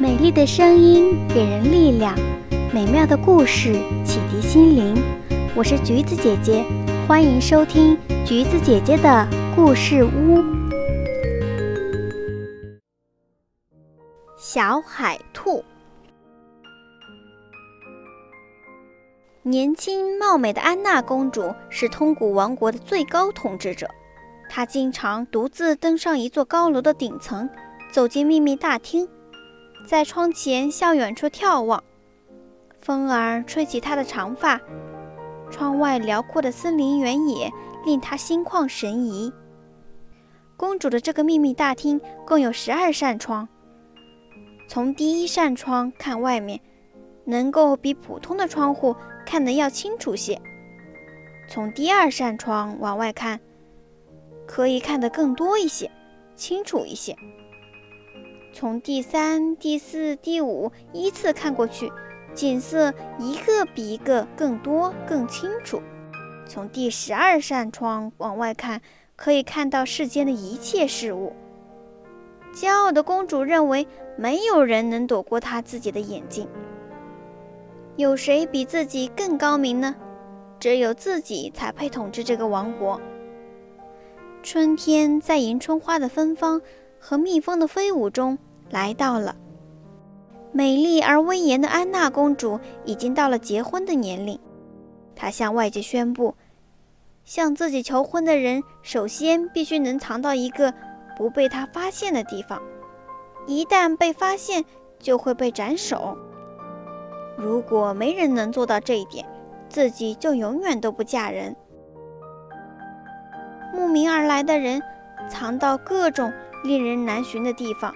美丽的声音给人力量，美妙的故事启迪心灵。我是橘子姐姐，欢迎收听橘子姐姐的故事屋。小海兔，年轻貌美的安娜公主是通古王国的最高统治者。她经常独自登上一座高楼的顶层，走进秘密大厅，在窗前向远处眺望。风儿吹起她的长发，窗外辽阔的森林原野令她心旷神怡。公主的这个秘密大厅共有十二扇窗，从第一扇窗看外面，能够比普通的窗户看得要清楚些；从第二扇窗往外看。可以看得更多一些，清楚一些。从第三、第四、第五依次看过去，景色一个比一个更多、更清楚。从第十二扇窗往外看，可以看到世间的一切事物。骄傲的公主认为，没有人能躲过她自己的眼睛。有谁比自己更高明呢？只有自己才配统治这个王国。春天在迎春花的芬芳和蜜蜂的飞舞中来到了。美丽而威严的安娜公主已经到了结婚的年龄。她向外界宣布，向自己求婚的人首先必须能藏到一个不被她发现的地方。一旦被发现，就会被斩首。如果没人能做到这一点，自己就永远都不嫁人。慕名而来的人藏到各种令人难寻的地方，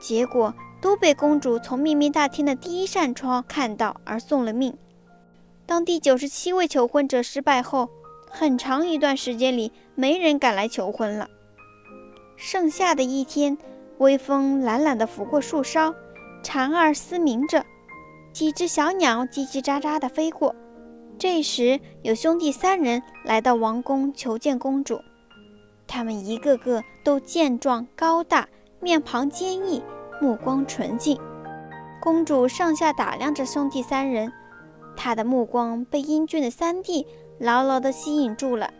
结果都被公主从秘密大厅的第一扇窗看到而送了命。当第九十七位求婚者失败后，很长一段时间里没人敢来求婚了。盛夏的一天，微风懒懒地拂过树梢，蝉儿嘶鸣着，几只小鸟叽叽喳喳地飞过。这时，有兄弟三人来到王宫求见公主。他们一个个都健壮高大，面庞坚毅，目光纯净。公主上下打量着兄弟三人，她的目光被英俊的三弟牢牢地吸引住了。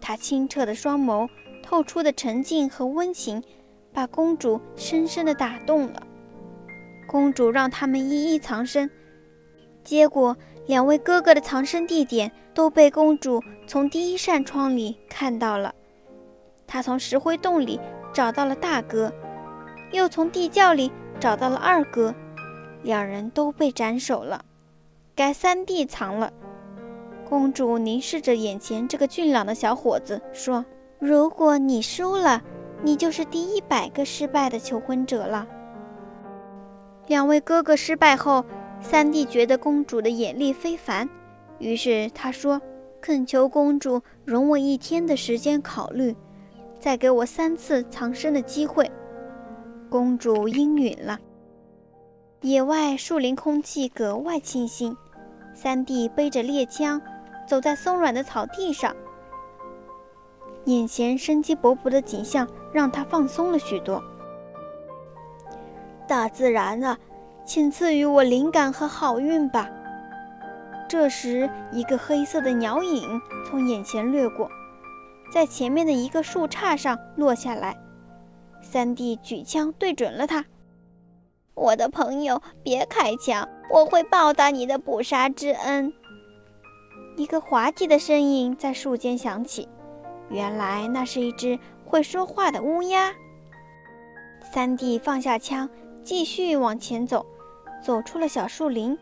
他清澈的双眸透出的沉静和温情，把公主深深地打动了。公主让他们一一藏身，结果。两位哥哥的藏身地点都被公主从第一扇窗里看到了。她从石灰洞里找到了大哥，又从地窖里找到了二哥，两人都被斩首了。该三弟藏了。公主凝视着眼前这个俊朗的小伙子，说：“如果你输了，你就是第一百个失败的求婚者了。”两位哥哥失败后。三弟觉得公主的眼力非凡，于是他说：“恳求公主容我一天的时间考虑，再给我三次藏身的机会。”公主应允了。野外树林空气格外清新，三弟背着猎枪，走在松软的草地上，眼前生机勃勃的景象让他放松了许多。大自然啊！请赐予我灵感和好运吧。这时，一个黑色的鸟影从眼前掠过，在前面的一个树杈上落下来。三弟举枪对准了他：“我的朋友，别开枪，我会报答你的捕杀之恩。”一个滑稽的声音在树间响起，原来那是一只会说话的乌鸦。三弟放下枪，继续往前走。走出了小树林，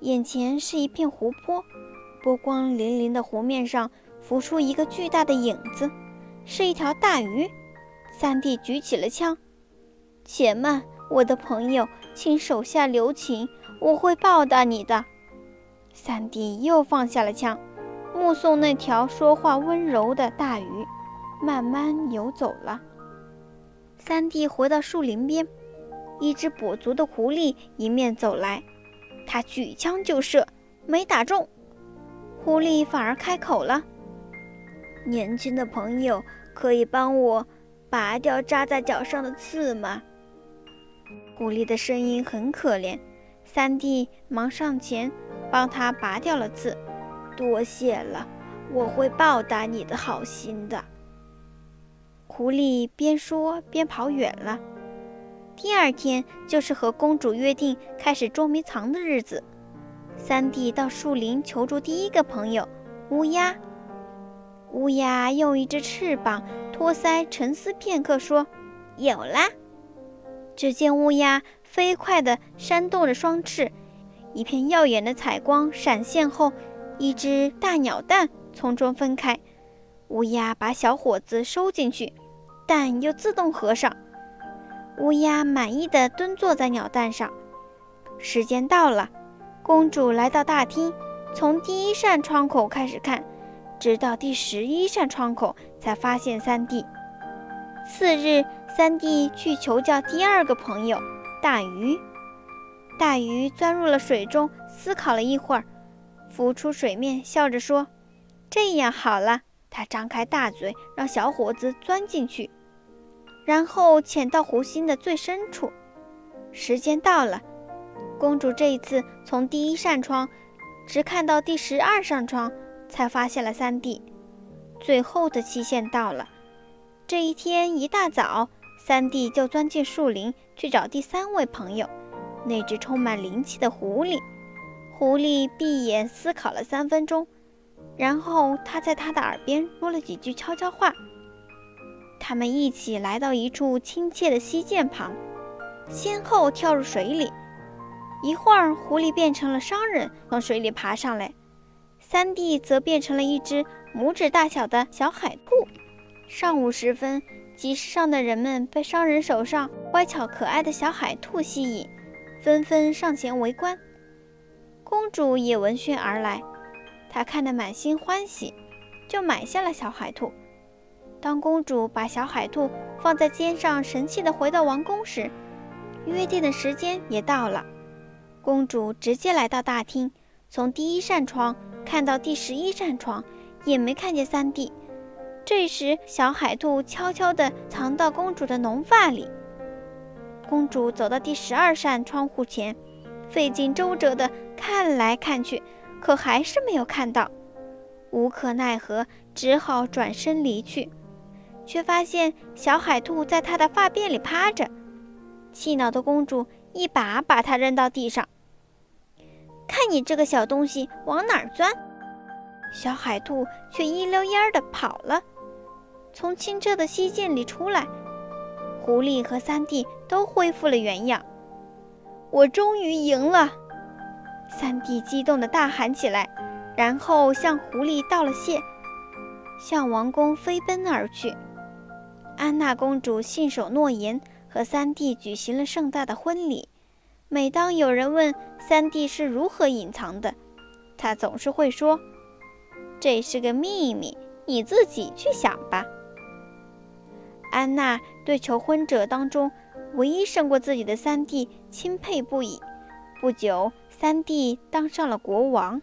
眼前是一片湖泊，波光粼粼的湖面上浮出一个巨大的影子，是一条大鱼。三弟举起了枪，且慢，我的朋友，请手下留情，我会报答你的。三弟又放下了枪，目送那条说话温柔的大鱼慢慢游走了。三弟回到树林边。一只跛足的狐狸迎面走来，他举枪就射，没打中。狐狸反而开口了：“年轻的朋友，可以帮我拔掉扎在脚上的刺吗？”狐狸的声音很可怜，三弟忙上前帮他拔掉了刺。多谢了，我会报答你的好心的。狐狸边说边跑远了。第二天就是和公主约定开始捉迷藏的日子。三弟到树林求助第一个朋友乌鸦。乌鸦用一只翅膀托腮，沉思片刻，说：“有啦！”只见乌鸦飞快地扇动着双翅，一片耀眼的彩光闪现后，一只大鸟蛋从中分开。乌鸦把小伙子收进去，蛋又自动合上。乌鸦满意的蹲坐在鸟蛋上。时间到了，公主来到大厅，从第一扇窗口开始看。直到第十一扇窗口，才发现三弟。次日，三弟去求教第二个朋友大鱼。大鱼钻入了水中，思考了一会儿，浮出水面，笑着说：“这样好了。”他张开大嘴，让小伙子钻进去，然后潜到湖心的最深处。时间到了，公主这一次从第一扇窗只看到第十二扇窗。才发现了三弟，最后的期限到了。这一天一大早，三弟就钻进树林去找第三位朋友，那只充满灵气的狐狸。狐狸闭眼思考了三分钟，然后他在他的耳边说了几句悄悄话。他们一起来到一处亲切的溪涧旁，先后跳入水里。一会儿，狐狸变成了商人，从水里爬上来。三弟则变成了一只拇指大小的小海兔。上午时分，集市上的人们被商人手上乖巧可爱的小海兔吸引，纷纷上前围观。公主也闻讯而来，她看得满心欢喜，就买下了小海兔。当公主把小海兔放在肩上，神气地回到王宫时，约定的时间也到了。公主直接来到大厅，从第一扇窗。看到第十一扇窗，也没看见三弟。这时，小海兔悄悄地藏到公主的浓发里。公主走到第十二扇窗户前，费尽周折地看来看去，可还是没有看到。无可奈何，只好转身离去，却发现小海兔在她的发辫里趴着。气恼的公主一把把它扔到地上。看你这个小东西往哪儿钻！小海兔却一溜烟儿地跑了，从清澈的溪涧里出来。狐狸和三弟都恢复了原样。我终于赢了！三弟激动地大喊起来，然后向狐狸道了谢，向王宫飞奔而去。安娜公主信守诺言，和三弟举行了盛大的婚礼。每当有人问三弟是如何隐藏的，他总是会说：“这是个秘密，你自己去想吧。”安娜对求婚者当中唯一胜过自己的三弟钦佩不已。不久，三弟当上了国王。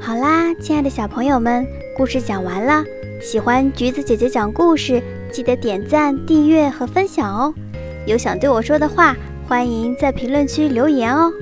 好啦，亲爱的小朋友们，故事讲完了。喜欢橘子姐姐讲故事，记得点赞、订阅和分享哦。有想对我说的话，欢迎在评论区留言哦。